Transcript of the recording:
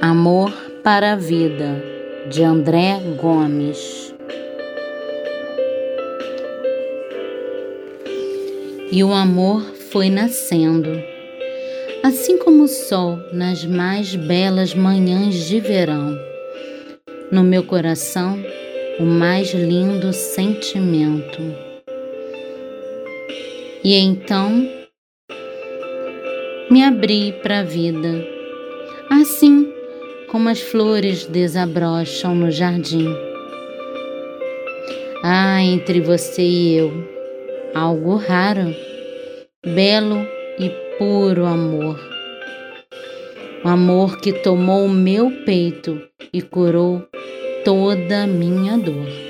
Amor para a Vida, de André Gomes. E o amor foi nascendo, assim como o sol nas mais belas manhãs de verão. No meu coração, o mais lindo sentimento. E então me abri para a vida, assim como as flores desabrocham no jardim. Há entre você e eu algo raro, belo e puro amor. O amor que tomou o meu peito e curou toda a minha dor.